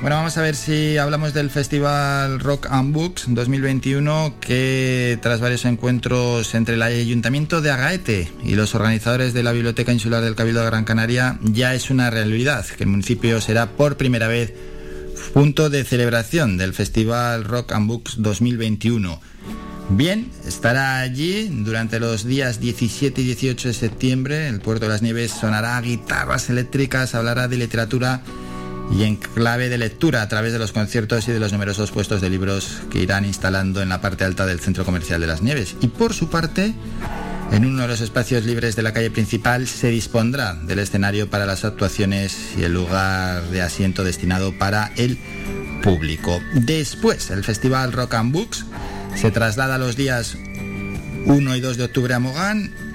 Bueno, vamos a ver si hablamos del Festival Rock and Books 2021 que tras varios encuentros entre el Ayuntamiento de Agaete y los organizadores de la Biblioteca Insular del Cabildo de Gran Canaria ya es una realidad, que el municipio será por primera vez punto de celebración del Festival Rock and Books 2021. Bien, estará allí durante los días 17 y 18 de septiembre. El Puerto de las Nieves sonará guitarras eléctricas, hablará de literatura y en clave de lectura a través de los conciertos y de los numerosos puestos de libros que irán instalando en la parte alta del centro comercial de las Nieves. Y por su parte, en uno de los espacios libres de la calle principal se dispondrá del escenario para las actuaciones y el lugar de asiento destinado para el público. Después, el Festival Rock and Books se traslada los días 1 y 2 de octubre a Mogán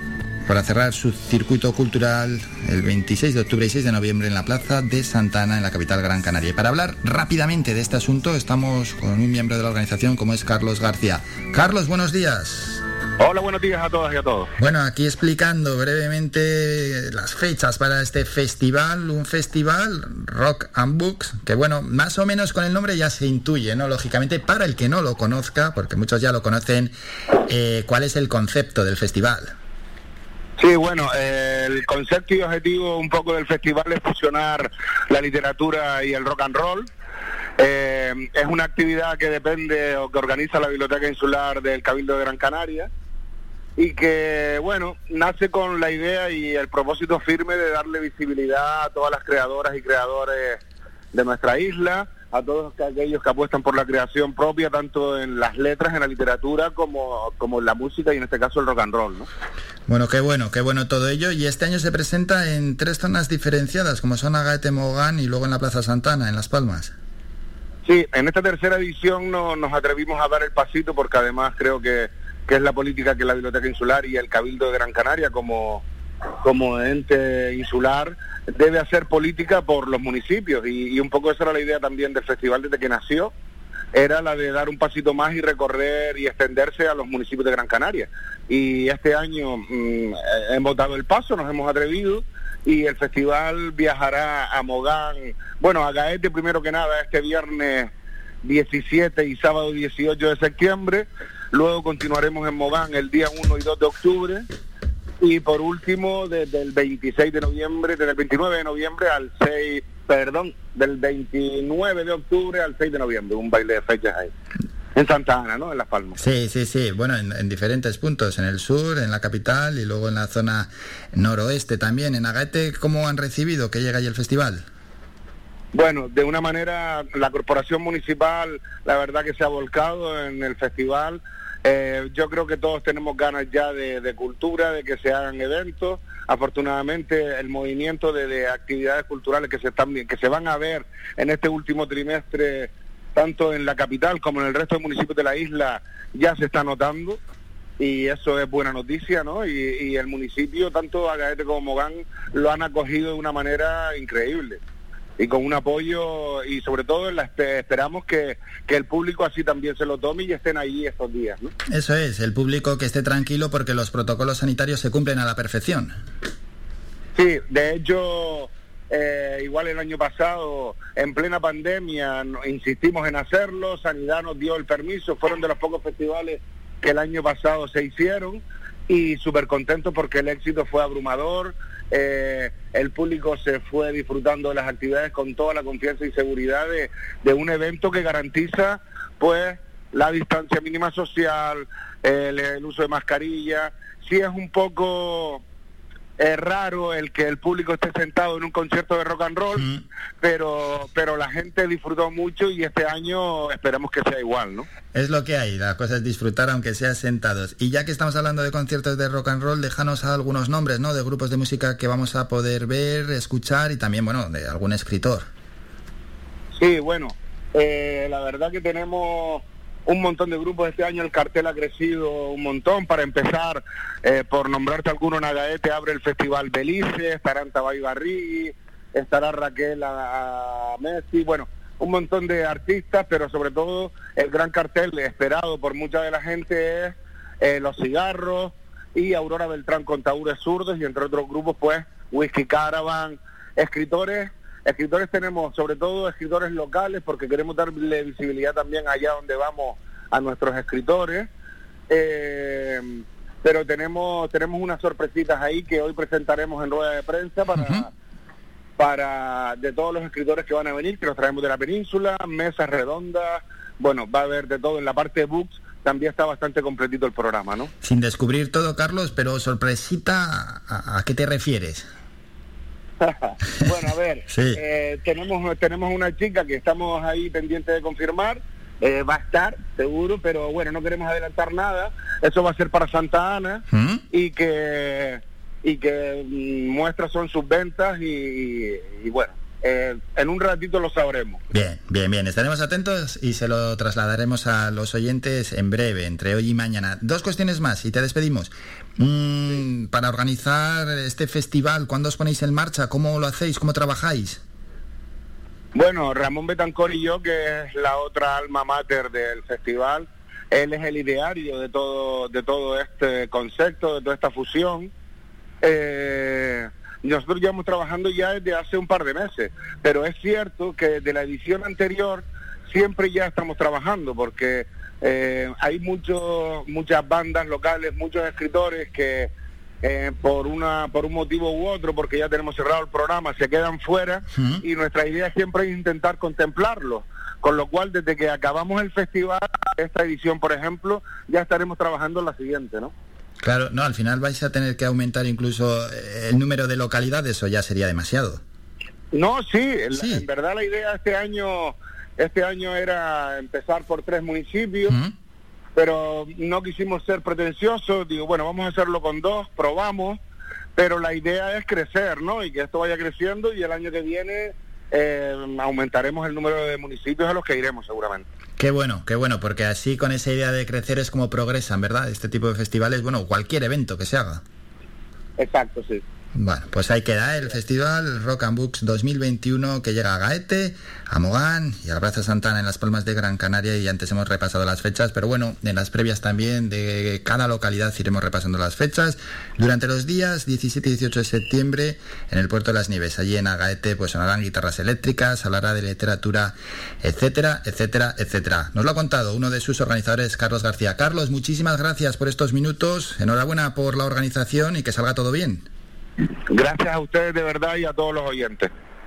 para cerrar su circuito cultural el 26 de octubre y 6 de noviembre en la Plaza de Santana, en la capital Gran Canaria. Y para hablar rápidamente de este asunto, estamos con un miembro de la organización como es Carlos García. Carlos, buenos días. Hola, buenos días a todas y a todos. Bueno, aquí explicando brevemente las fechas para este festival, un festival Rock and Books, que bueno, más o menos con el nombre ya se intuye, ¿no? Lógicamente, para el que no lo conozca, porque muchos ya lo conocen, eh, ¿cuál es el concepto del festival? Sí, bueno, el concepto y objetivo un poco del festival es fusionar la literatura y el rock and roll. Eh, es una actividad que depende o que organiza la Biblioteca Insular del Cabildo de Gran Canaria y que, bueno, nace con la idea y el propósito firme de darle visibilidad a todas las creadoras y creadores de nuestra isla, a todos aquellos que apuestan por la creación propia, tanto en las letras, en la literatura, como, como en la música y en este caso el rock and roll, ¿no? Bueno, qué bueno, qué bueno todo ello. Y este año se presenta en tres zonas diferenciadas, como son Agaete Mogán y luego en la Plaza Santana, en Las Palmas. Sí, en esta tercera edición no, nos atrevimos a dar el pasito porque además creo que, que es la política que la Biblioteca Insular y el Cabildo de Gran Canaria como, como ente insular debe hacer política por los municipios y, un poco esa era la idea también del festival desde que nació, era la de dar un pasito más y recorrer y extenderse a los municipios de Gran Canaria. Y este año mm, hemos dado el paso, nos hemos atrevido y el festival viajará a Mogán, bueno, a Gaete primero que nada este viernes 17 y sábado 18 de septiembre, luego continuaremos en Mogán el día 1 y 2 de octubre y por último, desde el 26 de noviembre, desde el 29 de noviembre al 6, perdón, del 29 de octubre al 6 de noviembre, un baile de fechas ahí. En Santa Ana, ¿no? En Las Palmas. Sí, sí, sí. Bueno, en, diferentes puntos, en el sur, en la capital y luego en la zona noroeste también. En Agaete, ¿cómo han recibido que llega ahí el festival? Bueno, de una manera, la corporación municipal, la verdad que se ha volcado en el festival eh, yo creo que todos tenemos ganas ya de, cultura, de que se hagan eventos. Afortunadamente, el movimiento de, actividades culturales que se están que se van a ver en este último trimestre, tanto en la capital como en el resto de municipios de la isla, ya se está notando y eso es buena noticia, ¿no? Y, y el municipio, tanto Agaete como Mogán, lo han acogido de una manera increíble y con un apoyo y sobre todo la, esperamos que, el público así también se lo tome y estén ahí estos días. ¿no? Eso es, el público que esté tranquilo porque los protocolos sanitarios se cumplen a la perfección. Sí, de hecho, eh, igual el año pasado, en plena pandemia, insistimos en hacerlo, Sanidad nos dio el permiso, fueron de los pocos festivales que el año pasado se hicieron y súper contentos porque el éxito fue abrumador eh, el público se fue disfrutando de las actividades con toda la confianza y seguridad de, un evento que garantiza pues la distancia mínima social, el, uso de mascarilla, sí es un poco es raro el que el público esté sentado en un concierto de rock and roll, pero, pero la gente disfrutó mucho y este año esperemos que sea igual, ¿no? Es lo que hay, la cosa es disfrutar aunque sea sentados. Y ya que estamos hablando de conciertos de rock and roll, déjanos algunos nombres, ¿no? De grupos de música que vamos a poder ver, escuchar y también, bueno, de algún escritor. Sí, bueno, eh, la verdad que tenemos un montón de grupos. Este año el cartel ha crecido un montón. Para empezar, eh, por nombrarte alguno, Nagaete abre el Festival Belice, estará Antabay Barrigui, estará Raquel Messi, bueno, un montón de artistas, pero sobre todo el gran cartel esperado por mucha de la gente es eh, Los Cigarros y Aurora Beltrán con Taúres Zurdos y entre otros grupos, pues, Whisky Caravan, escritores escritores tenemos, sobre todo escritores locales, porque queremos darle visibilidad también allá donde vamos a nuestros escritores. Eh, pero tenemos tenemos unas sorpresitas ahí que hoy presentaremos en rueda de prensa para para de todos los escritores que van a venir, que los traemos de la península, mesas redondas, bueno, va a haber de todo en la parte de books, también está bastante completito el programa, ¿no? Sin descubrir todo, Carlos, pero sorpresita, ¿a, qué te refieres? bueno, a ver, eh, tenemos, tenemos una chica que estamos ahí pendientes de confirmar, eh, va a estar, seguro, pero bueno, no queremos adelantar nada, eso va a ser para Santa Ana ¿Mm? y que y que mm, muestras son sus ventas y, bueno, eh, en un ratito lo sabremos. Bien, bien, bien. Estaremos atentos y se lo trasladaremos a los oyentes en breve, entre hoy y mañana. Dos cuestiones más y te despedimos. Mm, para organizar este festival, ¿cuándo os ponéis en marcha? ¿Cómo lo hacéis? ¿Cómo trabajáis? Bueno, Ramón Betancor y yo, que es la otra alma mater del festival, él es el ideario de todo, de todo este concepto, de toda esta fusión eh, nosotros llevamos trabajando ya desde hace un par de meses, pero es cierto que de la edición anterior siempre ya estamos trabajando porque eh, hay muchos muchas bandas locales, muchos escritores que eh, por una por un motivo u otro, porque ya tenemos cerrado el programa, se quedan fuera y nuestra idea siempre es intentar contemplarlo. Con lo cual, desde que acabamos el festival, esta edición, por ejemplo, ya estaremos trabajando en la siguiente, ¿no? Claro, no, al final vais a tener que aumentar incluso eh, el número de localidades o ya sería demasiado. No, sí, en verdad la idea este año este año era empezar por tres municipios, pero no quisimos ser pretenciosos, digo, bueno, vamos a hacerlo con dos, probamos, pero la idea es crecer, ¿no? Y que esto vaya creciendo y el año que viene eh, aumentaremos el número de municipios a los que iremos seguramente. Qué bueno, qué bueno, porque así con esa idea de crecer es como progresan, ¿verdad? Este tipo de festivales, bueno, cualquier evento que se haga. Exacto, sí. Bueno, pues ahí queda el festival Rock and Books 2021 que llega a Gaete, a Mogán y a Plaza Santana en las Palmas de Gran Canaria y antes hemos repasado las fechas, pero bueno, en las previas también de cada localidad iremos repasando las fechas. Durante los días 17 y 18 de septiembre en el Puerto de las Nieves, allí en Agaete, pues sonarán guitarras eléctricas, hablará de literatura, etcétera, etcétera, etcétera. Nos lo ha contado uno de sus organizadores, Carlos García. Carlos, muchísimas gracias por estos minutos, enhorabuena por la organización y que salga todo bien. Gracias a ustedes de verdad y a todos los oyentes.